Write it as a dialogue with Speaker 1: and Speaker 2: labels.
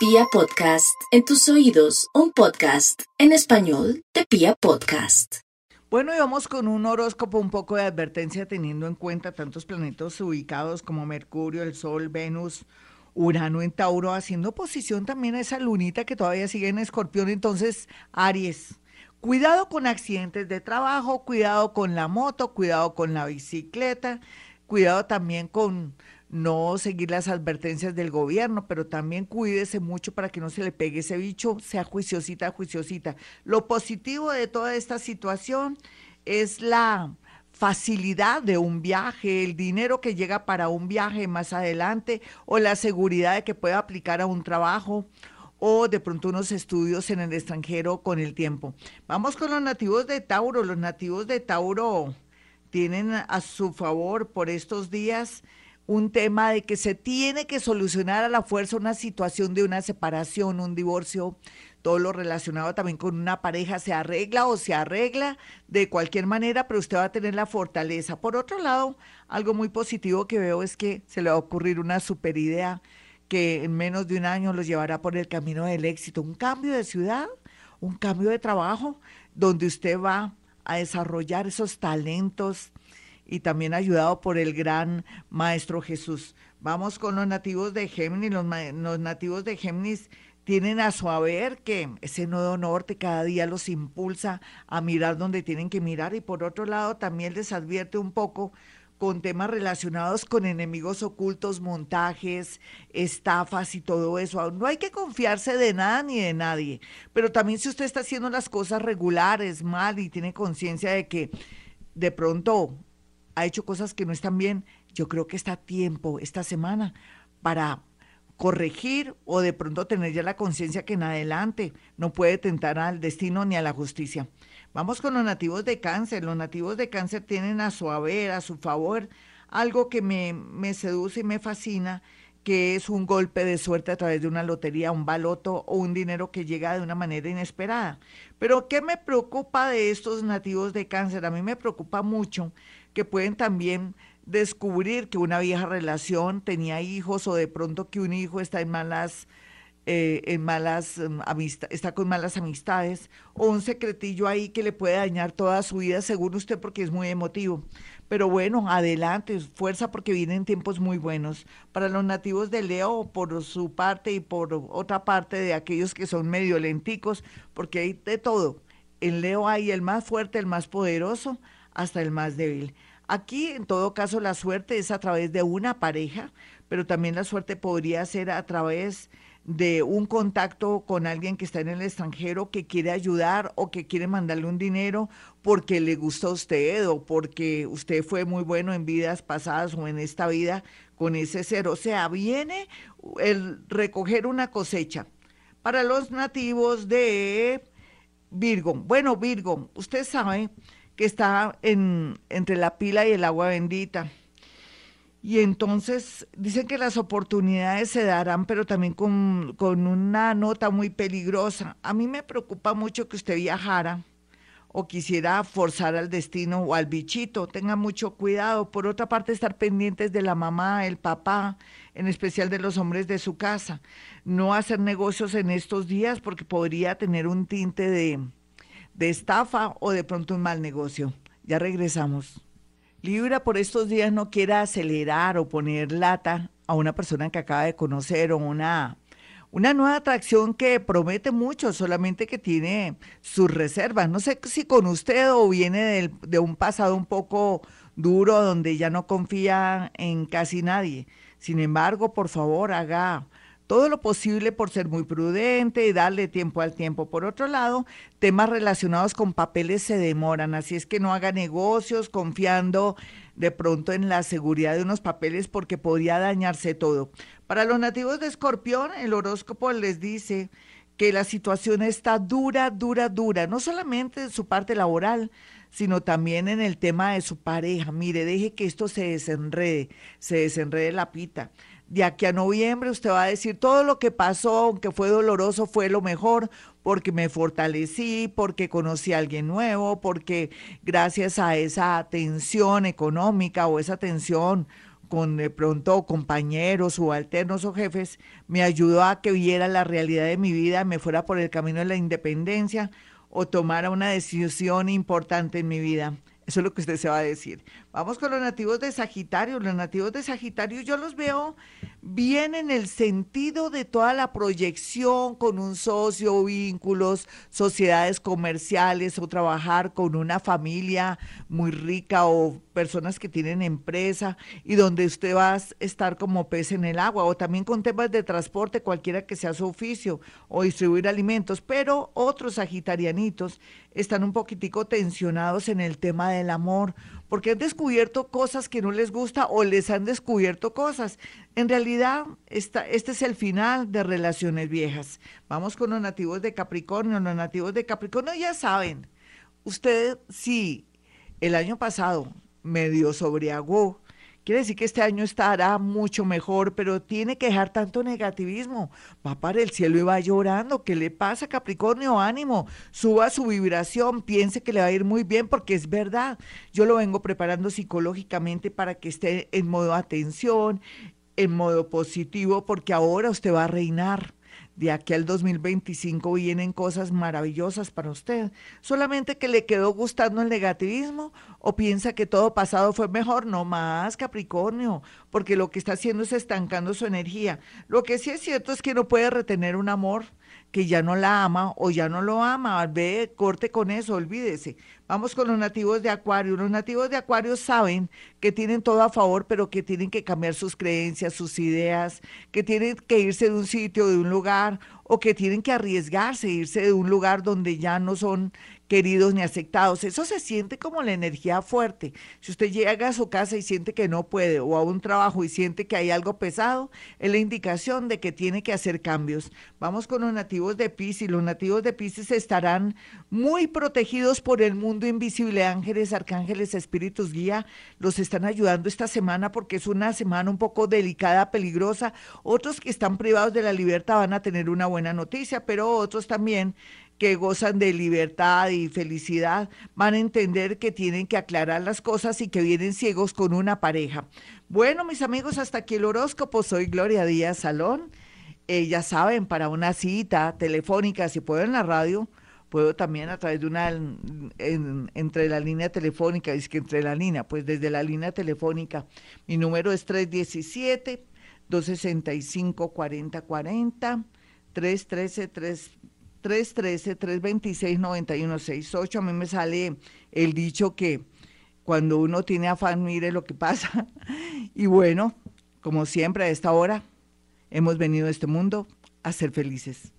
Speaker 1: Pia Podcast, en tus oídos, un podcast en español de Pia Podcast.
Speaker 2: Bueno, y vamos con un horóscopo un poco de advertencia teniendo en cuenta tantos planetas ubicados como Mercurio, el Sol, Venus, Urano en Tauro, haciendo posición también a esa lunita que todavía sigue en Escorpión, entonces Aries. Cuidado con accidentes de trabajo, cuidado con la moto, cuidado con la bicicleta, cuidado también con no seguir las advertencias del gobierno, pero también cuídese mucho para que no se le pegue ese bicho, sea juiciosita, juiciosita. Lo positivo de toda esta situación es la facilidad de un viaje, el dinero que llega para un viaje más adelante o la seguridad de que pueda aplicar a un trabajo o de pronto unos estudios en el extranjero con el tiempo. Vamos con los nativos de Tauro. Los nativos de Tauro tienen a su favor por estos días un tema de que se tiene que solucionar a la fuerza una situación de una separación, un divorcio, todo lo relacionado también con una pareja se arregla o se arregla de cualquier manera, pero usted va a tener la fortaleza. Por otro lado, algo muy positivo que veo es que se le va a ocurrir una super idea que en menos de un año los llevará por el camino del éxito, un cambio de ciudad, un cambio de trabajo, donde usted va a desarrollar esos talentos, y también ayudado por el gran Maestro Jesús. Vamos con los nativos de Géminis. Los, nativos de Géminis tienen a su haber que ese nodo norte cada día los impulsa a mirar donde tienen que mirar y por otro lado también les advierte un poco con temas relacionados con enemigos ocultos, montajes, estafas y todo eso. No hay que confiarse de nada ni de nadie, pero también si usted está haciendo las cosas regulares, mal y tiene conciencia de que de pronto ha hecho cosas que no están bien, yo creo que está tiempo esta semana para corregir o de pronto tener ya la conciencia que en adelante no puede tentar al destino ni a la justicia. Vamos con los nativos de cáncer. Los nativos de cáncer tienen a su haber, a su favor, algo que me, me seduce y me fascina, que es un golpe de suerte a través de una lotería, un baloto o un dinero que llega de una manera inesperada. Pero ¿qué me preocupa de estos nativos de cáncer? A mí me preocupa mucho que pueden también descubrir que una vieja relación tenía hijos o de pronto que un hijo está en malas eh, en malas mm, está con malas amistades o un secretillo ahí que le puede dañar toda su vida según usted porque es muy emotivo. Pero bueno, adelante, fuerza porque vienen tiempos muy buenos. Para los nativos de Leo, por su parte y por otra parte de aquellos que son medio lenticos, porque hay de todo. En Leo hay el más fuerte, el más poderoso, hasta el más débil. Aquí, en todo caso, la suerte es a través de una pareja, pero también la suerte podría ser a través de un contacto con alguien que está en el extranjero que quiere ayudar o que quiere mandarle un dinero porque le gusta a usted o porque usted fue muy bueno en vidas pasadas o en esta vida con ese ser. O sea, viene el recoger una cosecha. Para los nativos de Virgo, bueno, Virgo, usted sabe que está en, entre la pila y el agua bendita. Y entonces dicen que las oportunidades se darán, pero también con, con, una nota muy peligrosa. A mí me preocupa mucho que usted viajara o quisiera forzar al destino o al bichito. Tenga mucho cuidado. Por otra parte, estar pendientes de la mamá, el papá, en especial de los hombres de su casa. No hacer negocios en estos días porque podría tener un tinte de, de estafa o de pronto un mal negocio. Ya regresamos. Libra por estos días no quiera acelerar o poner lata a una persona que acaba de conocer o una, una nueva atracción que promete mucho, solamente que tiene sus reservas. No sé si con usted o viene de un pasado un poco duro donde ya no confía en casi nadie. Sin embargo, por favor, haga todo lo posible por ser muy prudente y darle tiempo al tiempo. Por otro lado, temas relacionados con papeles se demoran, así es que no haga negocios confiando de pronto en la seguridad de unos papeles porque podría dañarse todo. Para los nativos de Escorpión, el horóscopo les dice que la situación está dura, dura, dura, no solamente en su parte laboral, sino también en el tema de su pareja. Mire, deje que esto se desenrede, se desenrede la pita de aquí a noviembre usted va a decir todo lo que pasó, aunque fue doloroso, fue lo mejor, porque me fortalecí, porque conocí a alguien nuevo, porque gracias a esa atención económica o esa atención con de pronto compañeros, subalternos o jefes, me ayudó a que viera la realidad de mi vida, me fuera por el camino de la independencia o tomara una decisión importante en mi vida. Eso es lo que usted se va a decir. Vamos con los nativos de Sagitario. Los nativos de Sagitario yo los veo bien en el sentido de toda la proyección con un socio, vínculos, sociedades comerciales o trabajar con una familia muy rica o personas que tienen empresa y donde usted va a estar como pez en el agua o también con temas de transporte, cualquiera que sea su oficio o distribuir alimentos, pero otros sagitarianitos están un poquitico tensionados en el tema del amor porque han descubierto cosas que no les gusta o les han descubierto cosas. En realidad, esta, este es el final de relaciones viejas. Vamos con los nativos de Capricornio. Los nativos de Capricornio ya saben, usted sí, el año pasado medio sobriagó Quiere decir que este año estará mucho mejor, pero tiene que dejar tanto negativismo. Va para el cielo y va llorando. ¿Qué le pasa, Capricornio? Ánimo, suba su vibración, piense que le va a ir muy bien porque es verdad. Yo lo vengo preparando psicológicamente para que esté en modo atención, en modo positivo, porque ahora usted va a reinar de aquí al 2025 vienen cosas maravillosas para usted. Solamente que le quedó gustando el negativismo o piensa que todo pasado fue mejor, no más Capricornio, porque lo que está haciendo es estancando su energía. Lo que sí es cierto es que no puede retener un amor que ya no la ama o ya no lo ama. Ve, corte con eso, olvídese. Vamos con los nativos de Acuario. Los nativos de Acuario saben que tienen todo a favor, pero que tienen que cambiar sus creencias, sus ideas, que tienen que irse de un sitio, de un lugar, o que tienen que arriesgarse, irse de un lugar donde ya no son queridos ni aceptados. Eso se siente como la energía fuerte. Si usted llega a su casa y siente que no puede o a un trabajo y siente que hay algo pesado, es la indicación de que tiene que hacer cambios. Vamos con los nativos de Pisces. Los nativos de Pisces estarán muy protegidos por el mundo invisible. Ángeles, arcángeles, espíritus guía los están ayudando esta semana porque es una semana un poco delicada, peligrosa. Otros que están privados de la libertad van a tener una buena noticia, pero otros también que gozan de libertad y felicidad van a entender que tienen que aclarar las cosas y que vienen ciegos con una pareja. Bueno, mis amigos, hasta aquí el horóscopo. Soy Gloria Díaz Salón. Eh, ya saben, para una cita telefónica, si puedo en la radio, puedo también a través de una, entre la línea telefónica, es que entre la línea, pues desde la línea telefónica, mi número es 317 265 4040 313 3 313-326-9168. A mí me sale el dicho que cuando uno tiene afán, mire lo que pasa. Y bueno, como siempre a esta hora, hemos venido a este mundo a ser felices.